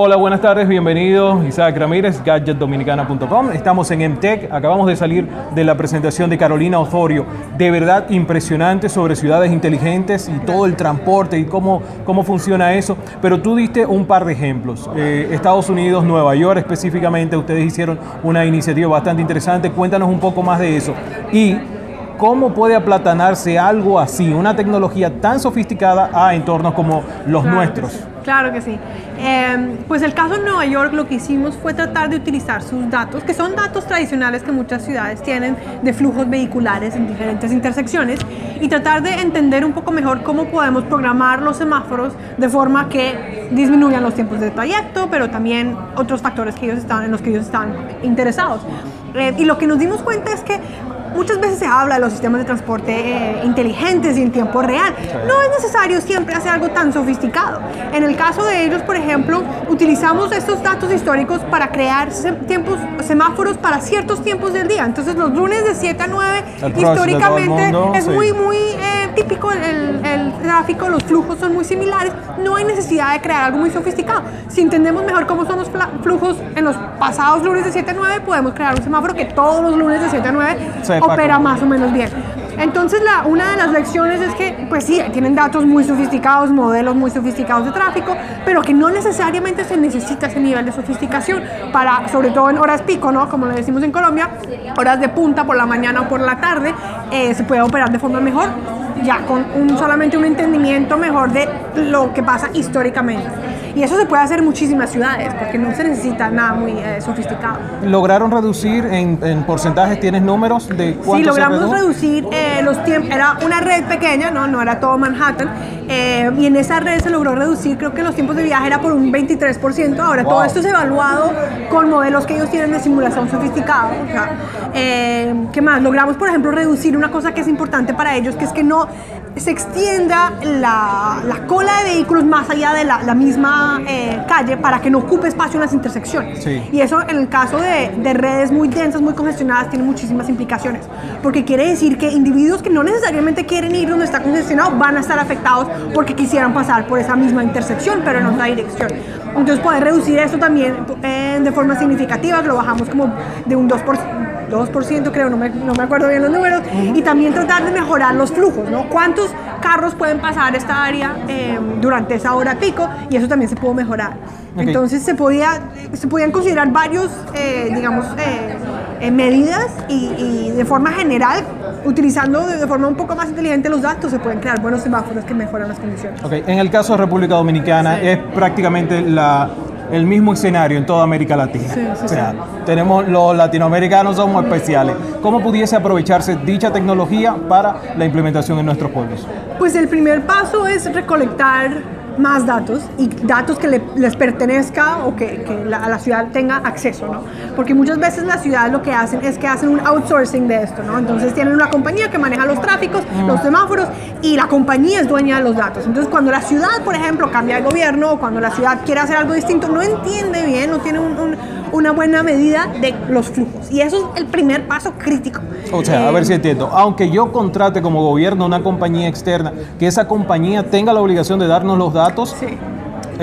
Hola, buenas tardes, bienvenido Isaac Ramírez, gadgetdominicana.com. Estamos en MTech, acabamos de salir de la presentación de Carolina Osorio. De verdad impresionante sobre ciudades inteligentes y todo el transporte y cómo, cómo funciona eso. Pero tú diste un par de ejemplos. Eh, Estados Unidos, Nueva York específicamente, ustedes hicieron una iniciativa bastante interesante. Cuéntanos un poco más de eso. Y ¿Cómo puede aplatanarse algo así, una tecnología tan sofisticada a entornos como los nuestros? Claro que sí. Em, pues el caso en Nueva York lo que hicimos fue tratar de utilizar sus datos, que son datos tradicionales que muchas ciudades tienen de flujos vehiculares en diferentes intersecciones, y tratar de entender un poco mejor cómo podemos programar los semáforos de forma que disminuyan los tiempos de trayecto, pero también otros factores que ellos están, en los que ellos están interesados. Eh, y lo que nos dimos cuenta es que muchas veces se habla de los sistemas de transporte eh, inteligentes y en tiempo real. No es necesario siempre hacer algo tan sofisticado. En el caso de ellos, por ejemplo, utilizamos estos datos históricos para crear tiempos, semáforos para ciertos tiempos del día. Entonces, los lunes de 7 a 9, históricamente, es muy, muy eh, típico el, el, tráfico, los flujos son muy similares. No hay necesidad de crear algo muy sofisticado. Si entendemos mejor cómo son los flujos en los pasados lunes de 7 a 9, podemos crear un semáforo que todos los lunes de 7 a 9 opera más o menos bien. Entonces, la, una de las lecciones es que, pues sí, tienen datos muy sofisticados, modelos muy sofisticados de tráfico, pero que no necesariamente se necesita ese nivel de sofisticación para, sobre todo en horas pico, ¿no? Como le decimos en Colombia, horas de punta por la mañana o por la tarde, eh, se puede operar de forma mejor, ya con un, solamente un entendimiento mejor de lo que pasa históricamente. Y eso se puede hacer en muchísimas ciudades, porque no se necesita nada muy eh, sofisticado. ¿Lograron reducir en, en, porcentajes? ¿Tienes números de cuánto Sí, logramos reducir eh, los tiempos. Era una red pequeña, no, no era todo Manhattan. Eh, y en esa red se logró reducir, creo que los tiempos de viaje era por un 23%. Ahora, todo esto es evaluado con modelos que ellos tienen de simulación sofisticado. O sea, ¿Qué más? Logramos, por ejemplo, reducir una cosa que es importante para ellos, que es que no se extienda la, la cola de vehículos más allá de la, la misma eh, calle para que no ocupe espacio en las intersecciones. Sí. Y eso en el caso de, de, redes muy densas, muy congestionadas, tiene muchísimas implicaciones. Porque quiere decir que individuos que no necesariamente quieren ir donde está congestionado van a estar afectados porque quisieran pasar por esa misma intersección, pero en otra dirección. Entonces poder reducir esto también eh, de forma significativa, lo bajamos como de un 2%. 2% creo, no me, no me, acuerdo bien los números, y también tratar de mejorar los flujos, ¿no? ¿Cuántos carros pueden pasar esta área eh, durante esa hora pico? Y eso también se pudo mejorar. Okay. Entonces se, podía, se podían considerar varios, eh, digamos, eh, medidas y, y, de forma general, utilizando de, de, forma un poco más inteligente los datos, se pueden crear buenos semáforos que mejoran las condiciones. Okay. En el caso de República Dominicana, sí. es prácticamente la el mismo escenario en toda América Latina. Sí, sí, o sea, tenemos los latinoamericanos somos especiales. ¿Cómo pudiese aprovecharse dicha tecnología para la implementación en nuestros pueblos? Pues el primer paso es recolectar más datos y datos que le, les pertenezca o que, que la, la, ciudad tenga acceso, ¿no? Porque muchas veces las ciudades lo que hacen es que hacen un outsourcing de esto, ¿no? Entonces tienen una compañía que maneja los tráficos, mm. los semáforos y la compañía es dueña de los datos. Entonces cuando la ciudad, por ejemplo, cambia de gobierno o cuando la ciudad quiere hacer algo distinto, no entiende bien, no tiene un, un, una buena medida de los flujos. Y eso es el primer paso crítico. O sea, eh, a ver si entiendo. Aunque yo contrate como gobierno una compañía externa, que esa compañía tenga la obligación de darnos los datos. Sí.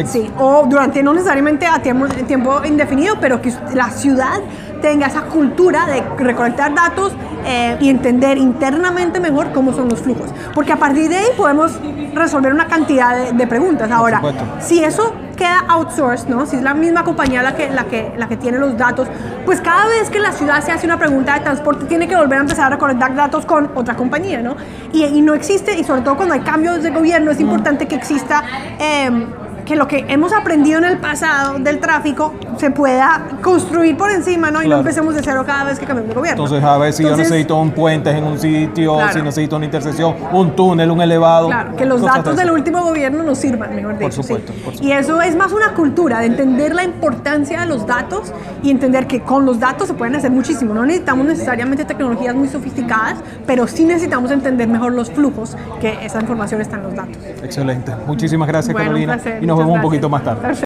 Sí, o durante no necesariamente a tiempo, tiempo indefinido, pero que la ciudad tenga esa cultura de recolectar datos eh, y entender internamente mejor cómo son los flujos. Porque a partir de ahí podemos resolver una cantidad de, de preguntas. Ahora, si eso queda outsourced, ¿no? Si es la misma compañía la que, la, que, la que tiene los datos, pues cada vez que la ciudad se hace una pregunta de transporte tiene que volver a empezar a recolectar datos con otra compañía, ¿no? Y, y no existe, y sobre todo cuando hay cambios de gobierno, es importante que exista... Eh, que lo que hemos aprendido en el pasado del tráfico se pueda construir por encima, ¿no? Y claro. no empecemos de cero cada vez que cambiamos de gobierno. Entonces, a ver si Entonces, yo necesito un puente en un sitio, claro. si necesito una intersección, un túnel, un elevado. Claro, que los datos del último gobierno nos sirvan, mejor dicho. Por supuesto, sí. por supuesto. Y eso es más una cultura de entender la importancia de los datos y entender que con los datos se pueden hacer muchísimo. No necesitamos necesariamente tecnologías muy sofisticadas, pero sí necesitamos entender mejor los flujos que esa información está en los datos. Excelente. Muchísimas gracias, bueno, Carolina. Un placer. Y nos Muchas vemos gracias. un poquito más tarde. Perfecto.